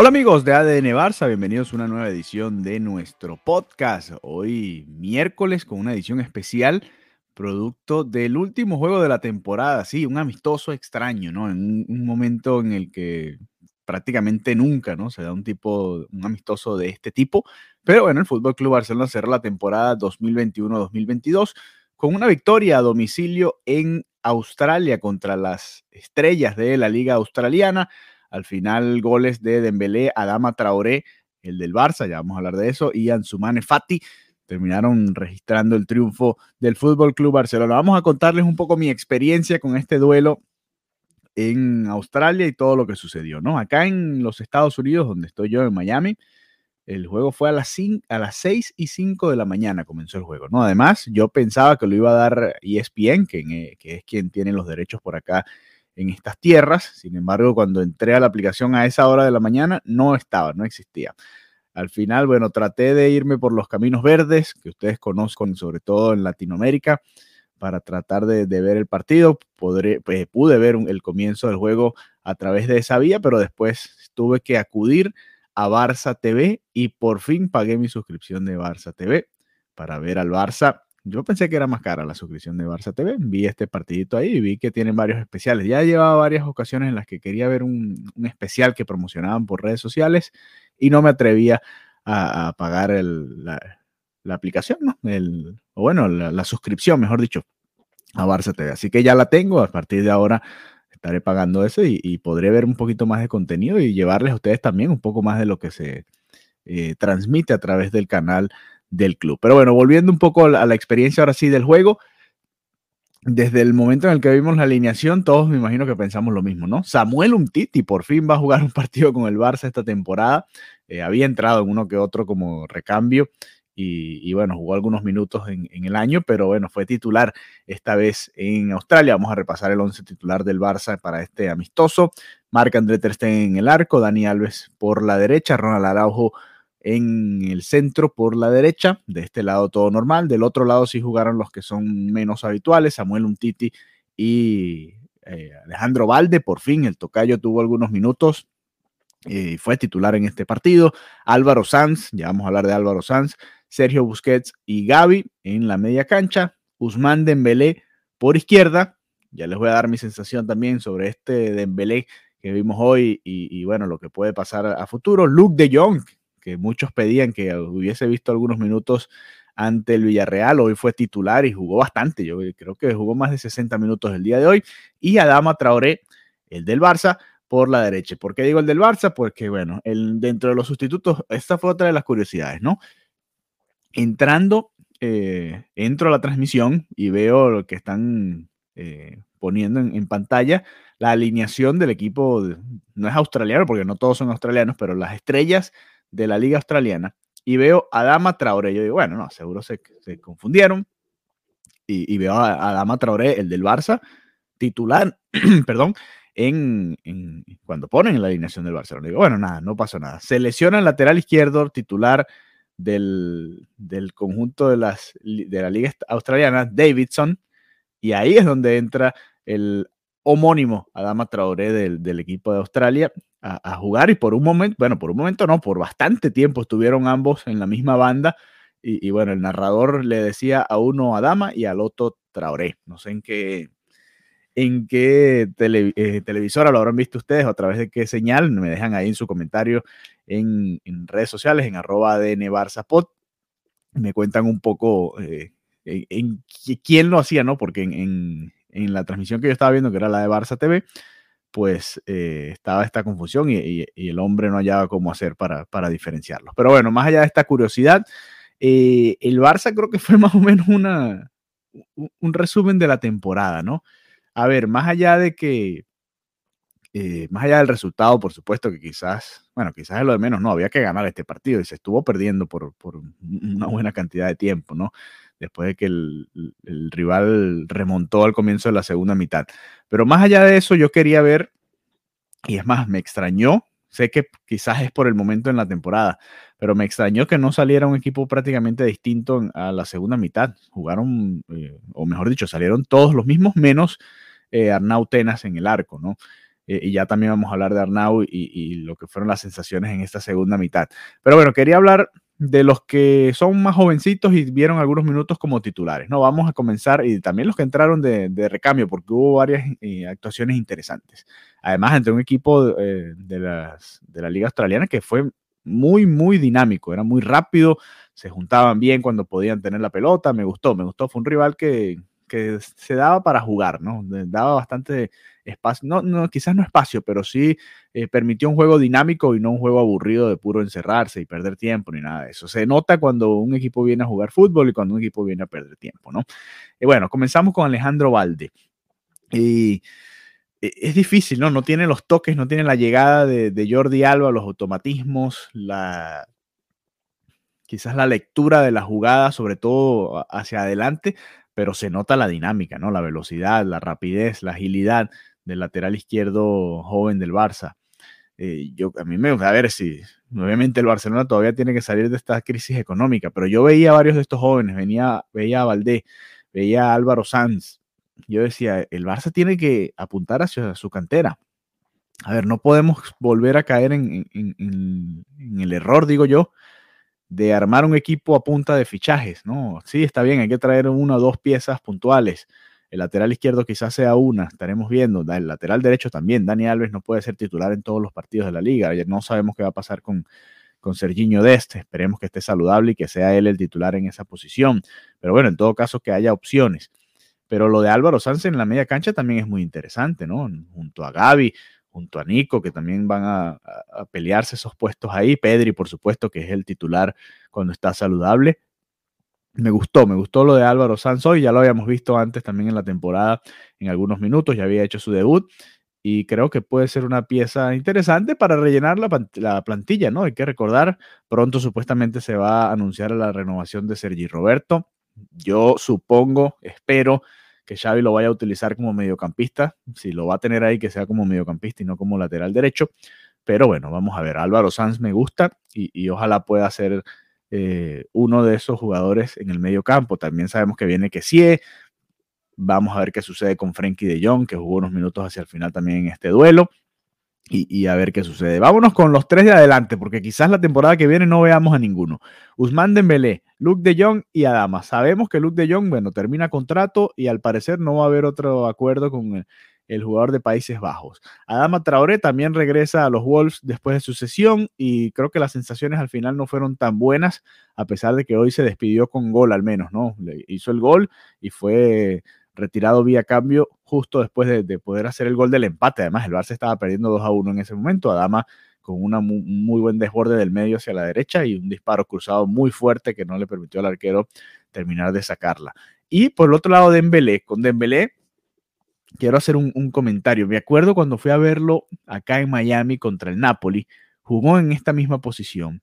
Hola amigos de ADN Barça, bienvenidos a una nueva edición de nuestro podcast. Hoy miércoles con una edición especial, producto del último juego de la temporada. Sí, un amistoso extraño, ¿no? En un, momento en el que prácticamente nunca, ¿no? Se da un tipo, un amistoso de este tipo. Pero bueno, el Fútbol Club Barcelona cerró la temporada 2021-2022 con una victoria a domicilio en Australia contra las estrellas de la Liga Australiana. Al final, goles de Dembélé, Adama Traoré, el del Barça, ya vamos a hablar de eso, y Ansumane Fati terminaron registrando el triunfo del Fútbol Club Barcelona. Vamos a contarles un poco mi experiencia con este duelo en Australia y todo lo que sucedió, ¿no? Acá en los Estados Unidos, donde estoy yo en Miami, el juego fue a las, 5, a las 6 y 5 de la mañana comenzó el juego, ¿no? Además, yo pensaba que lo iba a dar ESPN, que, que es quien tiene los derechos por acá en estas tierras. Sin embargo, cuando entré a la aplicación a esa hora de la mañana, no estaba, no existía. Al final, bueno, traté de irme por los caminos verdes que ustedes conozcan, sobre todo en Latinoamérica, para tratar de, ver el partido. Pues, pude ver el comienzo del juego a través de esa vía, pero después tuve que acudir a Barça TV y por fin pagué mi suscripción de Barça TV para ver al Barça yo pensé que era más cara la suscripción de Barça TV. Vi este partidito ahí y vi que tienen varios especiales. Ya llevaba varias ocasiones en las que quería ver un, un especial que promocionaban por redes sociales y no me atrevía a, pagar el, la, la, aplicación, ¿no? El, o bueno, la, la, suscripción, mejor dicho, a Barça TV. Así que ya la tengo. A partir de ahora estaré pagando eso y, y podré ver un poquito más de contenido y llevarles a ustedes también un poco más de lo que se eh, transmite a través del canal del club. Pero bueno, volviendo un poco a la, experiencia ahora sí del juego, desde el momento en el que vimos la alineación, todos me imagino que pensamos lo mismo, ¿no? Samuel Umtiti por fin va a jugar un partido con el Barça esta temporada. Eh, había entrado en uno que otro como recambio y, bueno, jugó algunos minutos en, el año, pero bueno, fue titular esta vez en Australia. Vamos a repasar el once titular del Barça para este amistoso. Marc André Ter en el arco, Dani Alves por la derecha, Ronald Araujo en el centro por la derecha, de este lado todo normal, del otro lado sí jugaron los que son menos habituales, Samuel Umtiti y eh, Alejandro Valde, por fin el tocayo tuvo algunos minutos y eh, fue titular en este partido, Álvaro Sanz, ya vamos a hablar de Álvaro Sanz, Sergio Busquets y Gaby en la media cancha, Usman Dembélé por izquierda, ya les voy a dar mi sensación también sobre este Dembélé que vimos hoy y, y bueno, lo que puede pasar a futuro, Luke de Jong, que muchos pedían que hubiese visto algunos minutos ante el Villarreal. Hoy fue titular y jugó bastante. Yo creo que jugó más de 60 minutos el día de hoy. Y Adama Traoré, el del Barça, por la derecha. ¿Por qué digo el del Barça? Porque, bueno, el, dentro de los sustitutos, esta fue otra de las curiosidades, ¿no? Entrando, eh, entro a la transmisión y veo lo que están eh, poniendo en, pantalla la alineación del equipo, no es australiano, porque no todos son australianos, pero las estrellas de la Liga Australiana y veo a Dama Traoré. Yo digo, bueno, no, seguro se, se confundieron. Y, veo a, Dama Traoré, el del Barça, titular, perdón, en, en, cuando ponen en la alineación del Barcelona. Digo, bueno, nada, no pasó nada. Se lesiona el lateral izquierdo, titular del, del conjunto de, las, de la Liga Australiana, Davidson, y ahí es donde entra el homónimo Adama Traoré del, del equipo de Australia a, jugar y por un momento, bueno, por un momento no, por bastante tiempo estuvieron ambos en la misma banda y, y bueno, el narrador le decía a uno Adama y al otro Traoré. No sé en qué, en qué tele, eh, televisora lo habrán visto ustedes o a través de qué señal, me dejan ahí en su comentario en, redes sociales, en arroba ADN Barzapod. Me cuentan un poco eh, en, en, quién lo hacía, ¿no? Porque en, en, la transmisión que yo estaba viendo, que era la de Barça TV, pues eh, estaba esta confusión y, el hombre no hallaba cómo hacer para, para diferenciarlos. Pero bueno, más allá de esta curiosidad, Eh, el Barça creo que fue más o menos una, un resumen de la temporada, ¿no? A ver, más allá de que, eh, más allá del resultado, por supuesto que quizás, bueno, quizás es lo de menos, no, había que ganar este partido y se estuvo perdiendo por, por una buena cantidad de tiempo, ¿no? Después de que el, rival remontó al comienzo de la segunda mitad. Pero más allá de eso, yo quería ver, y es más, me extrañó Sé que quizás es por el momento en la temporada, pero me extrañó que no saliera un equipo prácticamente distinto a la segunda mitad. Jugaron, eh, o mejor dicho, salieron todos los mismos, menos eh, Arnau Tenas en el arco, ¿no? Eh, y ya también vamos a hablar de Arnau y, lo que fueron las sensaciones en esta segunda mitad. Pero bueno, quería hablar de los que son más jovencitos y vieron algunos minutos como titulares. No, vamos a comenzar y también los que entraron de, recambio, porque hubo varias eh, actuaciones interesantes. Además, entre un equipo eh, de, las, de la Liga Australiana que fue muy, muy dinámico, era muy rápido, se juntaban bien cuando podían tener la pelota, me gustó, me gustó, fue un rival que, que se daba para jugar, ¿no? Daba bastante espacio, no, no quizás no espacio, pero sí eh, permitió un juego dinámico y no un juego aburrido de puro encerrarse y perder tiempo ni nada de eso. Se nota cuando un equipo viene a jugar fútbol y cuando un equipo viene a perder tiempo, ¿no? Y bueno, comenzamos con Alejandro Valde. Y e, es difícil, ¿no? No tiene los toques, no tiene la llegada de, de Jordi Alba, los automatismos, la, quizás la lectura de la jugada, sobre todo hacia adelante, pero se nota la dinámica, ¿no? La velocidad, la rapidez, la agilidad del lateral izquierdo joven del Barça. Eh, yo, a mí me gusta ver si, obviamente el Barcelona todavía tiene que salir de esta crisis económica, pero yo veía a varios de estos jóvenes, venía, veía a Valdés, veía a Álvaro Sanz. Yo decía, el Barça tiene que apuntar hacia su cantera. A ver, no podemos volver a caer en el error, digo yo, de armar un equipo a punta de fichajes, ¿no? Sí, está bien, hay que traer una o dos piezas puntuales. El lateral izquierdo quizás sea una, estaremos viendo. El lateral derecho también. Dani Alves no puede ser titular en todos los partidos de la liga. No sabemos qué va a pasar con, con Serginho Deste. Esperemos que esté saludable y que sea él el titular en esa posición. Pero bueno, en todo caso, que haya opciones. Pero lo de Álvaro Sánchez en la media cancha también es muy interesante, ¿no? Junto a Gaby, junto a Nico, que también van a, pelearse esos puestos ahí. Pedri, por supuesto, que es el titular cuando está saludable. Me gustó, me gustó lo de Álvaro Sanz hoy, ya lo habíamos visto antes también en la temporada en algunos minutos, ya había hecho su debut y creo que puede ser una pieza interesante para rellenar la, la, plantilla, ¿no? Hay que recordar, pronto supuestamente se va a anunciar la renovación de Sergi Roberto. Yo supongo, espero que Xavi lo vaya a utilizar como mediocampista, si lo va a tener ahí que sea como mediocampista y no como lateral derecho, pero bueno, vamos a ver, Álvaro Sanz me gusta y, ojalá pueda ser eh, uno de esos jugadores en el medio campo. También sabemos que viene Kessie, vamos a ver qué sucede con Frenkie de Jong, que jugó unos minutos hacia el final también en este duelo y, a ver qué sucede. Vámonos con los tres de adelante, porque quizás la temporada que viene no veamos a ninguno. Usman Dembélé, Luke de Jong y Adama. Sabemos que Luke de Jong, bueno, termina contrato y al parecer no va a haber otro acuerdo con el, jugador de Países Bajos. Adama Traoré también regresa a los Wolves después de su sesión y creo que las sensaciones al final no fueron tan buenas, a pesar de que hoy se despidió con gol al menos, ¿no? Le hizo el gol y fue retirado vía cambio justo después de, poder hacer el gol del empate. Además, el Barça estaba perdiendo 2 a 1 en ese momento. Adama con un muy, buen desborde del medio hacia la derecha y un disparo cruzado muy fuerte que no le permitió al arquero terminar de sacarla. Y por el otro lado, Dembélé. Con Dembélé quiero hacer un, un comentario. Me acuerdo cuando fui a verlo acá en Miami contra el Napoli, jugó en esta misma posición.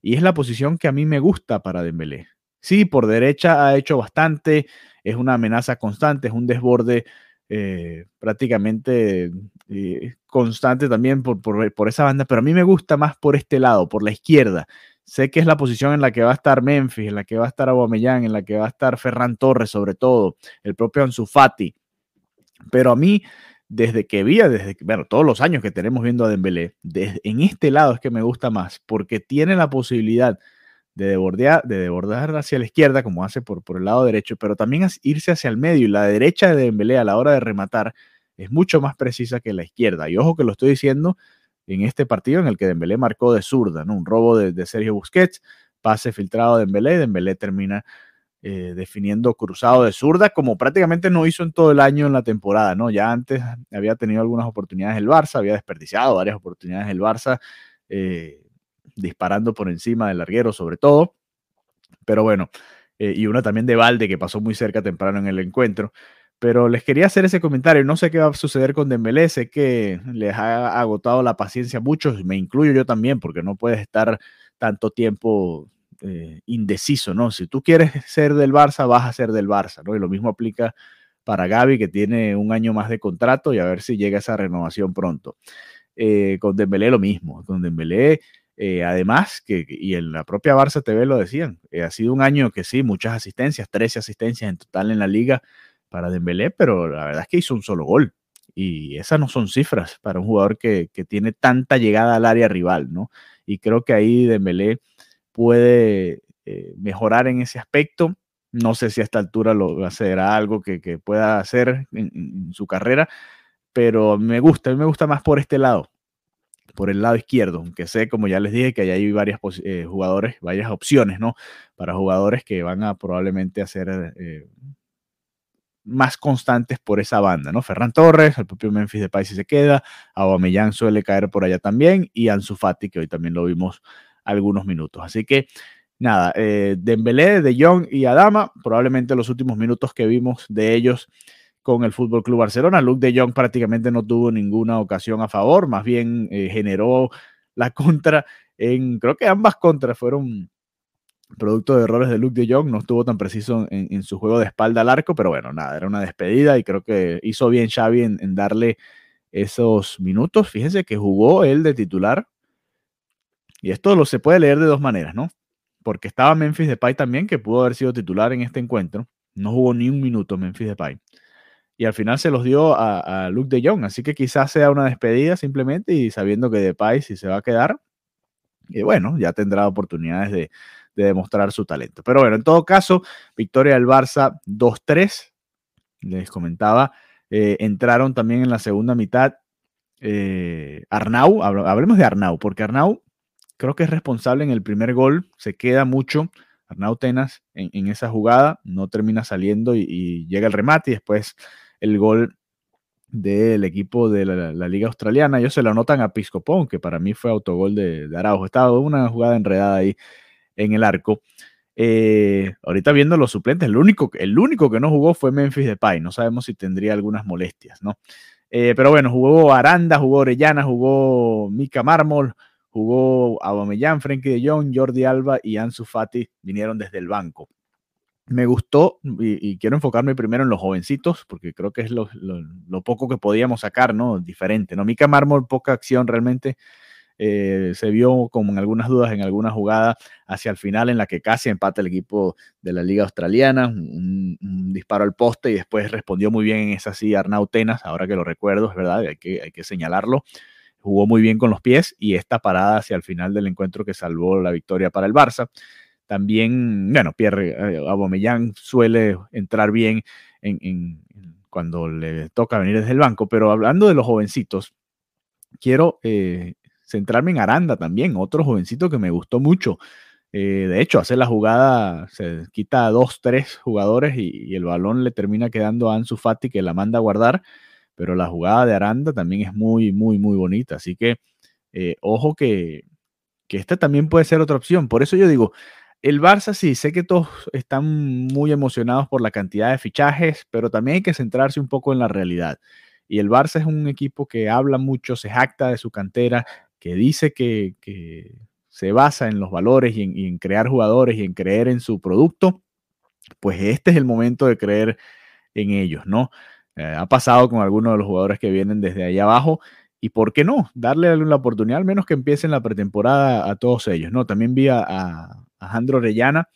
Y es la posición que a mí me gusta para Dembélé. Sí, por derecha ha hecho bastante, es una amenaza constante, es un desborde eh, prácticamente eh, constante también por, por, esa banda, pero a mí me gusta más por este lado, por la izquierda. Sé que es la posición en la que va a estar Memphis, en la que va a estar Aubameyang, en la que va a estar Ferran Torres, sobre todo, el propio Ansu Fati. Pero a mí, desde que vi, desde bueno, todos los años que tenemos viendo a Dembélé, en este lado es que me gusta más, porque tiene la posibilidad de desbordar, de hacia la izquierda, como hace por, por el lado derecho, pero también irse hacia el medio. Y la derecha de Dembélé a la hora de rematar es mucho más precisa que la izquierda. Y ojo que lo estoy diciendo en este partido en el que Dembélé marcó de zurda, ¿no? Un robo de, Sergio Busquets, pase filtrado de Dembélé, Dembélé termina eh, definiendo cruzado de zurda, como prácticamente no hizo en todo el año en la temporada, ¿no? Ya antes había tenido algunas oportunidades el Barça, había desperdiciado varias oportunidades el Barça. Eh, disparando por encima del larguero sobre todo. Pero bueno, eh, y una también de Valde que pasó muy cerca temprano en el encuentro. Pero les quería hacer ese comentario. No sé qué va a suceder con Dembélé. Sé que les ha agotado la paciencia a muchos. Me incluyo yo también, porque no puedes estar tanto tiempo eh, indeciso, ¿no? Si tú quieres ser del Barça, vas a ser del Barça, ¿no? Y lo mismo aplica para Gaby, que tiene un año más de contrato y a ver si llega esa renovación pronto. Eh, con Dembélé lo mismo. Con Dembélé eh, además, que, y en la propia Barça TV lo decían, eh, ha sido un año que sí, muchas asistencias, 13 asistencias en total en la liga para Dembélé, pero la verdad es que hizo un solo gol. Y esas no son cifras para un jugador que, tiene tanta llegada al área rival, ¿no? Y creo que ahí Dembélé puede eh, mejorar en ese aspecto. No sé si a esta altura lo será algo que, pueda hacer en, en, su carrera, pero me gusta, me gusta más por este lado, por el lado izquierdo, aunque sé, como ya les dije, que hay varias eh, jugadores, varias opciones, ¿no? Para jugadores que van a probablemente hacer eh, más constantes por esa banda, ¿no? Ferran Torres, el propio Memphis de si se queda, Aubameyang suele caer por allá también y Ansu Fati, que hoy también lo vimos algunos minutos. Así que nada, eh, Dembélé, De Jong y Adama, probablemente los últimos minutos que vimos de ellos con el Fútbol Club Barcelona. Luke de Jong prácticamente no tuvo ninguna ocasión a favor, más bien eh, generó la contra en, creo que ambas contras fueron producto de errores de Luke de Jong, no estuvo tan preciso en, su juego de espalda al arco, pero bueno, nada, era una despedida y creo que hizo bien Xavi en, en darle esos minutos. Fíjense que jugó él de titular y esto lo se puede leer de dos maneras, ¿no? Porque estaba Memphis Depay también, que pudo haber sido titular en este encuentro. No jugó ni un minuto Memphis Depay y al final se los dio a, Luke de Jong. Así que quizás sea una despedida simplemente y sabiendo que Depay si se va a quedar, y bueno, ya tendrá oportunidades de, demostrar su talento. Pero bueno, en todo caso, victoria del Barça 2-3. Les comentaba, eh, entraron también en la segunda mitad eh, Arnau, hablemos de Arnau, porque Arnau creo que es responsable en el primer gol, se queda mucho. Arnau Tenas en, esa jugada no termina saliendo y, y, llega el remate y después el gol del equipo de la, Liga Australiana. Ellos se lo anotan a Piscopón, que para mí fue autogol de, Araujo. Estaba una jugada enredada ahí en el arco. Eh, ahorita viendo los suplentes, el único, el único que no jugó fue Memphis Depay. No sabemos si tendría algunas molestias, ¿no? Eh, pero bueno, jugó Aranda, jugó Orellana, jugó Mika Mármol, jugó Aubameyang, Frenkie de Jong, Jordi Alba y Ansu Fati vinieron desde el banco me gustó y, quiero enfocarme primero en los jovencitos, porque creo que es lo, poco que podíamos sacar, ¿no? Diferente, ¿no? Mika Mármol, poca acción realmente. Eh, se vio como en algunas dudas en alguna jugada hacia el final en la que casi empata el equipo de la Liga Australiana, un, disparo al poste y después respondió muy bien en esa sí Arnau Tenas, ahora que lo recuerdo, es verdad, hay que, hay que señalarlo. Jugó muy bien con los pies y esta parada hacia el final del encuentro que salvó la victoria para el Barça. También, bueno, Pierre eh, Abomellán suele entrar bien en, cuando le toca venir desde el banco, pero hablando de los jovencitos, quiero eh, centrarme en Aranda también, otro jovencito que me gustó mucho. Eh, de hecho, hace la jugada, se quita a dos, tres jugadores y, el balón le termina quedando a Ansu Fati que la manda a guardar, pero la jugada de Aranda también es muy, muy, muy bonita. Así que ojo que, que esta también puede ser otra opción. Por eso yo digo, el Barça sí, sé que todos están muy emocionados por la cantidad de fichajes, pero también hay que centrarse un poco en la realidad. Y el Barça es un equipo que habla mucho, se jacta de su cantera, que dice que, se basa en los valores y en, crear jugadores y en creer en su producto. Pues este es el momento de creer en ellos, ¿no? Eh, ha pasado con algunos de los jugadores que vienen desde ahí abajo y por qué no, darle la oportunidad, al menos que empiecen la pretemporada a todos ellos, ¿no? También vi a, Alejandro Orellana.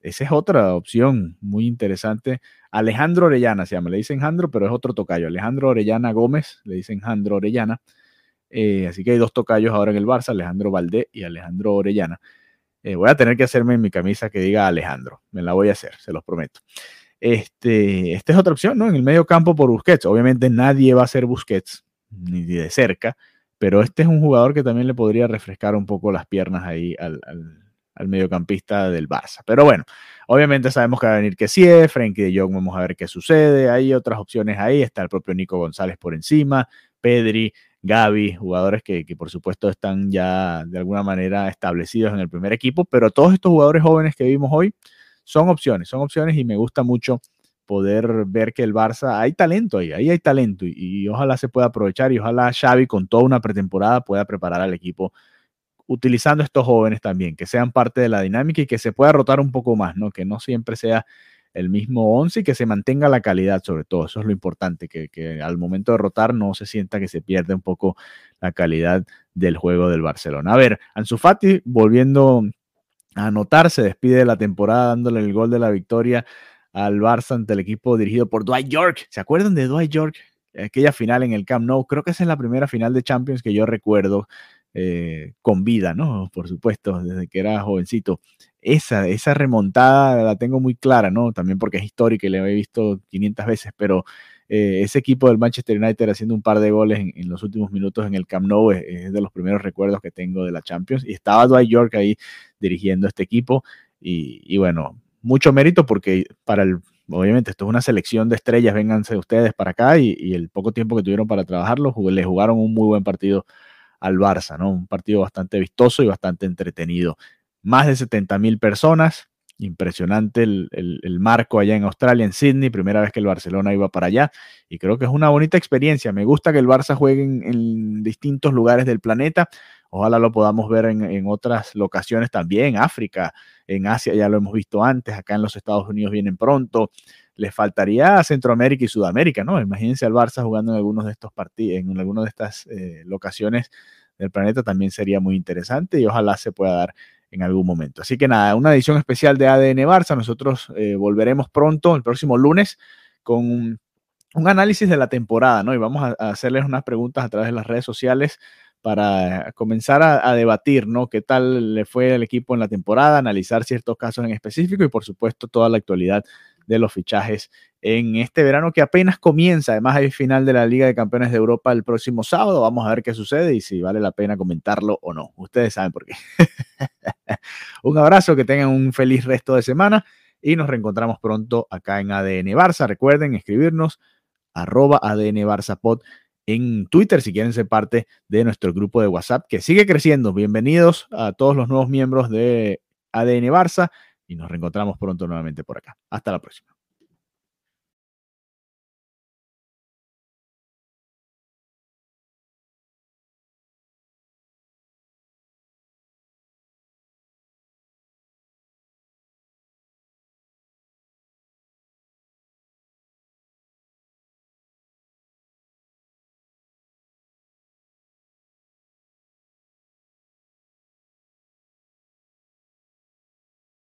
Esa es otra opción muy interesante. Alejandro Orellana se llama, le dicen Jandro, pero es otro tocayo. Alejandro Orellana Gómez, le dicen Jandro Orellana. Eh, así que hay dos tocayos ahora en el Barça, Alejandro Valdé y Alejandro Orellana. Eh, voy a tener que hacerme mi camisa que diga Alejandro. Me la voy a hacer, se los prometo. Este, esta es otra opción, ¿no? En el medio campo por Busquets. Obviamente nadie va a ser Busquets, ni de cerca, pero este es un jugador que también le podría refrescar un poco las piernas ahí al mediocampista del Barça. Pero bueno, obviamente sabemos que va a venir que sí, Frenkie de Jong, vamos a ver qué sucede. Hay otras opciones ahí, está el propio Nico González por encima, Pedri, Gaby, jugadores que, que, por supuesto están ya de alguna manera establecidos en el primer equipo, pero todos estos jugadores jóvenes que vimos hoy son opciones, son opciones y me gusta mucho poder ver que el Barça, hay talento ahí, ahí hay talento y, y, ojalá se pueda aprovechar y ojalá Xavi con toda una pretemporada pueda preparar al equipo utilizando estos jóvenes también, que sean parte de la dinámica y que se pueda rotar un poco más, ¿no? Que no siempre sea el mismo 11 y que se mantenga la calidad sobre todo, eso es lo importante, que, que al momento de rotar no se sienta que se pierde un poco la calidad del juego del Barcelona. A ver, Ansu Fati volviendo a anotar, se despide de la temporada dándole el gol de la victoria al Barça ante el equipo dirigido por Dwight York. ¿Se acuerdan de Dwight York? Aquella final en el Camp Nou, creo que esa es la primera final de Champions que yo recuerdo eh, con vida, ¿no? Por supuesto, desde que era jovencito. Esa, esa remontada la tengo muy clara, ¿no? También porque es histórica y la he visto 500 veces, pero eh, ese equipo del Manchester United haciendo un par de goles en, los últimos minutos en el Camp Nou es, de los primeros recuerdos que tengo de la Champions. Y estaba Dwight York ahí dirigiendo este equipo. Y, bueno, mucho mérito porque para el, obviamente esto es una selección de estrellas, vénganse ustedes para acá y, y el poco tiempo que tuvieron para trabajarlo, le jugaron un muy buen partido al Barça, ¿no? Un partido bastante vistoso y bastante entretenido. Más de 70 mil personas, impresionante el, el, marco allá en Australia, en Sydney, primera vez que el Barcelona iba para allá y creo que es una bonita experiencia. Me gusta que el Barça juegue en distintos lugares del planeta. Ojalá lo podamos ver en, en, otras locaciones también, África, en Asia ya lo hemos visto antes, acá en los Estados Unidos vienen pronto. Les faltaría Centroamérica y Sudamérica, ¿no? Imagínense al Barça jugando en algunos de estos partidos, en algunas de estas eh, locaciones del planeta también sería muy interesante y ojalá se pueda dar en algún momento. Así que nada, una edición especial de ADN Barça. Nosotros eh, volveremos pronto, el próximo lunes, con un, un, análisis de la temporada, ¿no? Y vamos a, a, hacerles unas preguntas a través de las redes sociales para comenzar a, debatir, ¿no? ¿Qué tal le fue el equipo en la temporada? Analizar ciertos casos en específico y, por supuesto, toda la actualidad de los fichajes en este verano que apenas comienza. Además, hay final de la Liga de Campeones de Europa el próximo sábado. Vamos a ver qué sucede y si vale la pena comentarlo o no. Ustedes saben por qué. un abrazo, que tengan un feliz resto de semana y nos reencontramos pronto acá en ADN Barça. Recuerden escribirnos arroba ADN Barça en Twitter si quieren ser parte de nuestro grupo de WhatsApp que sigue creciendo. Bienvenidos a todos los nuevos miembros de ADN Barça y nos reencontramos pronto nuevamente por acá. Hasta la próxima.